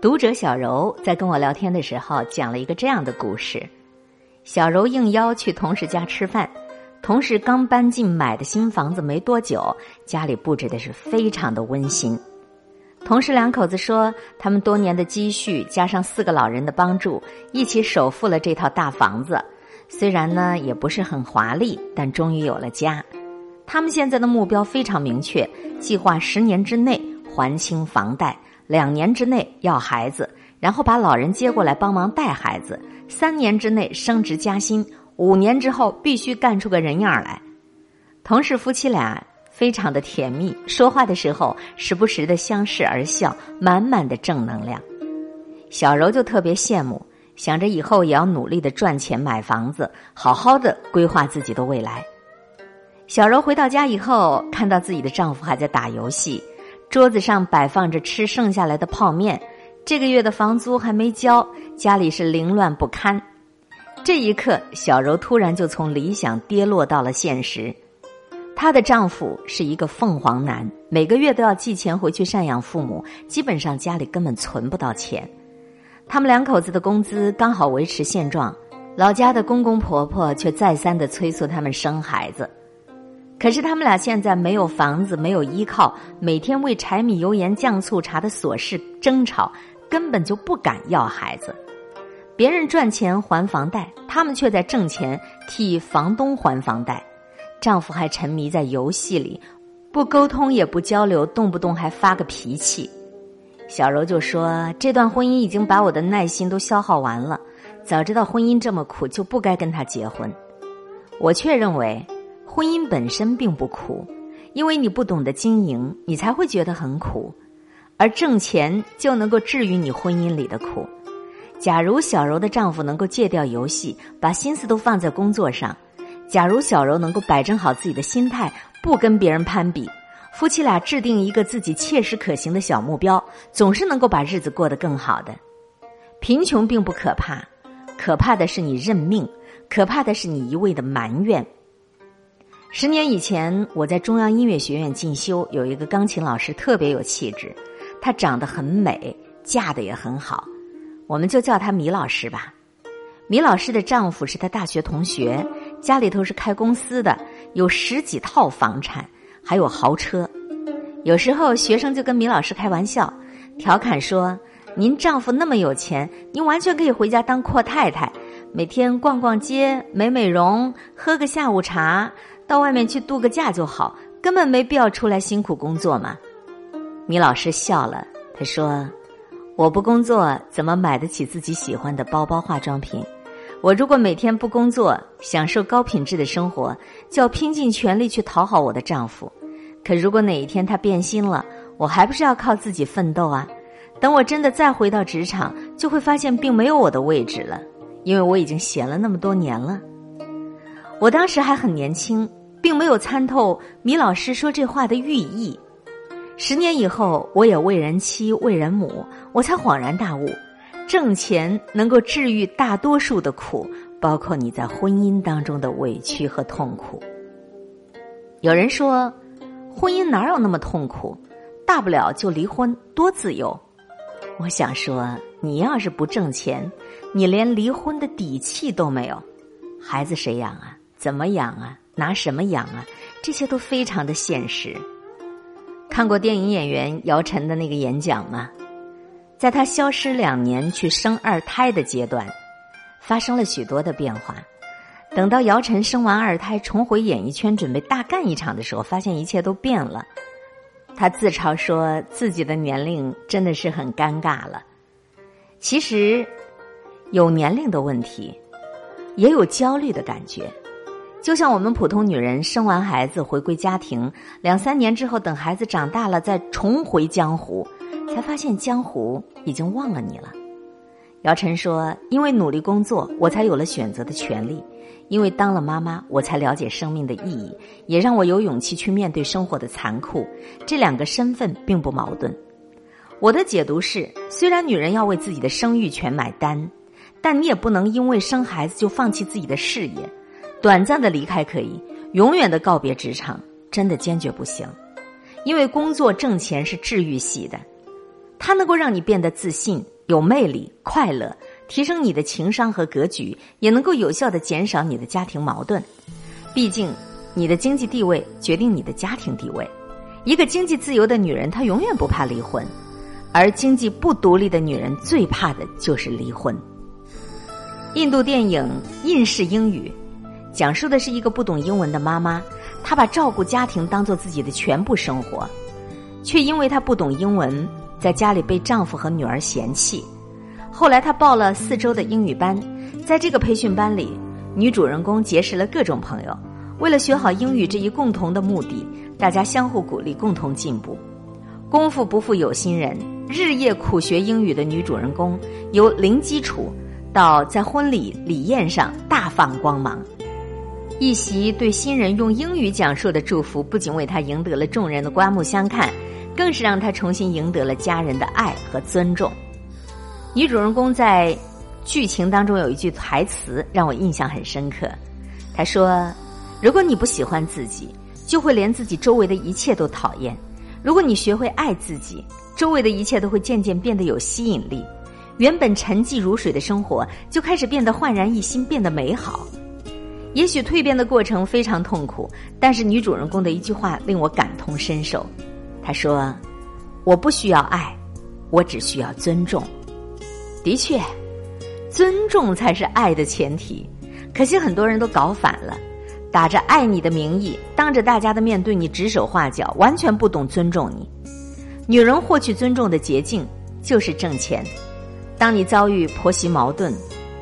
读者小柔在跟我聊天的时候讲了一个这样的故事：小柔应邀去同事家吃饭，同事刚搬进买的新房子没多久，家里布置的是非常的温馨。同事两口子说，他们多年的积蓄加上四个老人的帮助，一起首付了这套大房子。虽然呢也不是很华丽，但终于有了家。他们现在的目标非常明确，计划十年之内还清房贷。两年之内要孩子，然后把老人接过来帮忙带孩子。三年之内升职加薪，五年之后必须干出个人样来。同事夫妻俩非常的甜蜜，说话的时候时不时的相视而笑，满满的正能量。小柔就特别羡慕，想着以后也要努力的赚钱买房子，好好的规划自己的未来。小柔回到家以后，看到自己的丈夫还在打游戏。桌子上摆放着吃剩下来的泡面，这个月的房租还没交，家里是凌乱不堪。这一刻，小柔突然就从理想跌落到了现实。她的丈夫是一个凤凰男，每个月都要寄钱回去赡养父母，基本上家里根本存不到钱。他们两口子的工资刚好维持现状，老家的公公婆婆却再三的催促他们生孩子。可是他们俩现在没有房子，没有依靠，每天为柴米油盐酱醋茶的琐事争吵，根本就不敢要孩子。别人赚钱还房贷，他们却在挣钱替房东还房贷。丈夫还沉迷在游戏里，不沟通也不交流，动不动还发个脾气。小柔就说：“这段婚姻已经把我的耐心都消耗完了，早知道婚姻这么苦，就不该跟他结婚。”我却认为。婚姻本身并不苦，因为你不懂得经营，你才会觉得很苦。而挣钱就能够治愈你婚姻里的苦。假如小柔的丈夫能够戒掉游戏，把心思都放在工作上；假如小柔能够摆正好自己的心态，不跟别人攀比，夫妻俩制定一个自己切实可行的小目标，总是能够把日子过得更好的。贫穷并不可怕，可怕的是你认命，可怕的是你一味的埋怨。十年以前，我在中央音乐学院进修，有一个钢琴老师特别有气质，她长得很美，嫁的也很好，我们就叫她米老师吧。米老师的丈夫是她大学同学，家里头是开公司的，有十几套房产，还有豪车。有时候学生就跟米老师开玩笑，调侃说：“您丈夫那么有钱，您完全可以回家当阔太太，每天逛逛街、美美容、喝个下午茶。”到外面去度个假就好，根本没必要出来辛苦工作嘛。米老师笑了，他说：“我不工作，怎么买得起自己喜欢的包包、化妆品？我如果每天不工作，享受高品质的生活，就要拼尽全力去讨好我的丈夫。可如果哪一天他变心了，我还不是要靠自己奋斗啊？等我真的再回到职场，就会发现并没有我的位置了，因为我已经闲了那么多年了。我当时还很年轻。”并没有参透米老师说这话的寓意。十年以后，我也为人妻、为人母，我才恍然大悟：挣钱能够治愈大多数的苦，包括你在婚姻当中的委屈和痛苦。有人说，婚姻哪有那么痛苦？大不了就离婚，多自由。我想说，你要是不挣钱，你连离婚的底气都没有，孩子谁养啊？怎么养啊？拿什么养啊？这些都非常的现实。看过电影演员姚晨的那个演讲吗？在他消失两年去生二胎的阶段，发生了许多的变化。等到姚晨生完二胎，重回演艺圈准备大干一场的时候，发现一切都变了。他自嘲说自己的年龄真的是很尴尬了。其实，有年龄的问题，也有焦虑的感觉。就像我们普通女人生完孩子回归家庭，两三年之后等孩子长大了再重回江湖，才发现江湖已经忘了你了。姚晨说：“因为努力工作，我才有了选择的权利；因为当了妈妈，我才了解生命的意义，也让我有勇气去面对生活的残酷。这两个身份并不矛盾。我的解读是：虽然女人要为自己的生育权买单，但你也不能因为生孩子就放弃自己的事业。”短暂的离开可以，永远的告别职场，真的坚决不行。因为工作挣钱是治愈系的，它能够让你变得自信、有魅力、快乐，提升你的情商和格局，也能够有效的减少你的家庭矛盾。毕竟，你的经济地位决定你的家庭地位。一个经济自由的女人，她永远不怕离婚；而经济不独立的女人，最怕的就是离婚。印度电影《印式英语》讲述的是一个不懂英文的妈妈，她把照顾家庭当做自己的全部生活，却因为她不懂英文，在家里被丈夫和女儿嫌弃。后来，她报了四周的英语班，在这个培训班里，女主人公结识了各种朋友。为了学好英语这一共同的目的，大家相互鼓励，共同进步。功夫不负有心人，日夜苦学英语的女主人公，由零基础到在婚礼礼宴上大放光芒。一席对新人用英语讲述的祝福，不仅为他赢得了众人的刮目相看，更是让他重新赢得了家人的爱和尊重。女主人公在剧情当中有一句台词让我印象很深刻，她说。如果你不喜欢自己，就会连自己周围的一切都讨厌；如果你学会爱自己，周围的一切都会渐渐变得有吸引力。原本沉寂如水的生活，就开始变得焕然一新，变得美好。也许蜕变的过程非常痛苦，但是女主人公的一句话令我感同身受。她说：“我不需要爱，我只需要尊重。”的确，尊重才是爱的前提。可惜很多人都搞反了。打着爱你的名义，当着大家的面对你指手画脚，完全不懂尊重你。女人获取尊重的捷径就是挣钱。当你遭遇婆媳矛盾，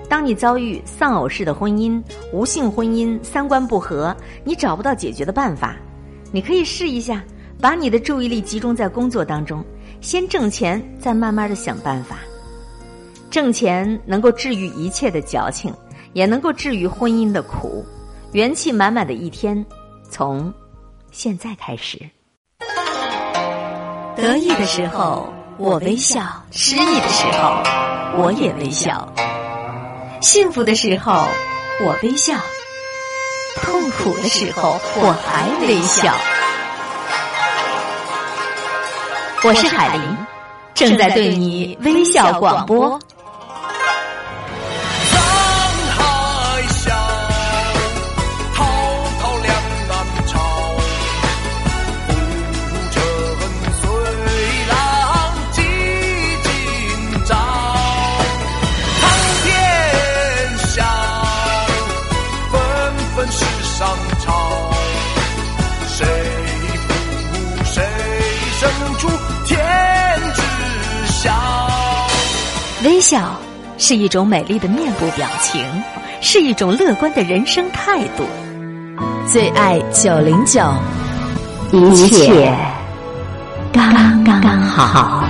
当你遭遇丧偶式的婚姻、无性婚姻、三观不合，你找不到解决的办法，你可以试一下，把你的注意力集中在工作当中，先挣钱，再慢慢的想办法。挣钱能够治愈一切的矫情，也能够治愈婚姻的苦。元气满满的一天，从现在开始。得意的时候我微笑，失意的时候我也微笑；幸福的时候我微笑，痛苦的时候我还微笑。我是海林，正在对你微笑广播。微笑是一种美丽的面部表情，是一种乐观的人生态度。最爱九零九，一切刚刚好。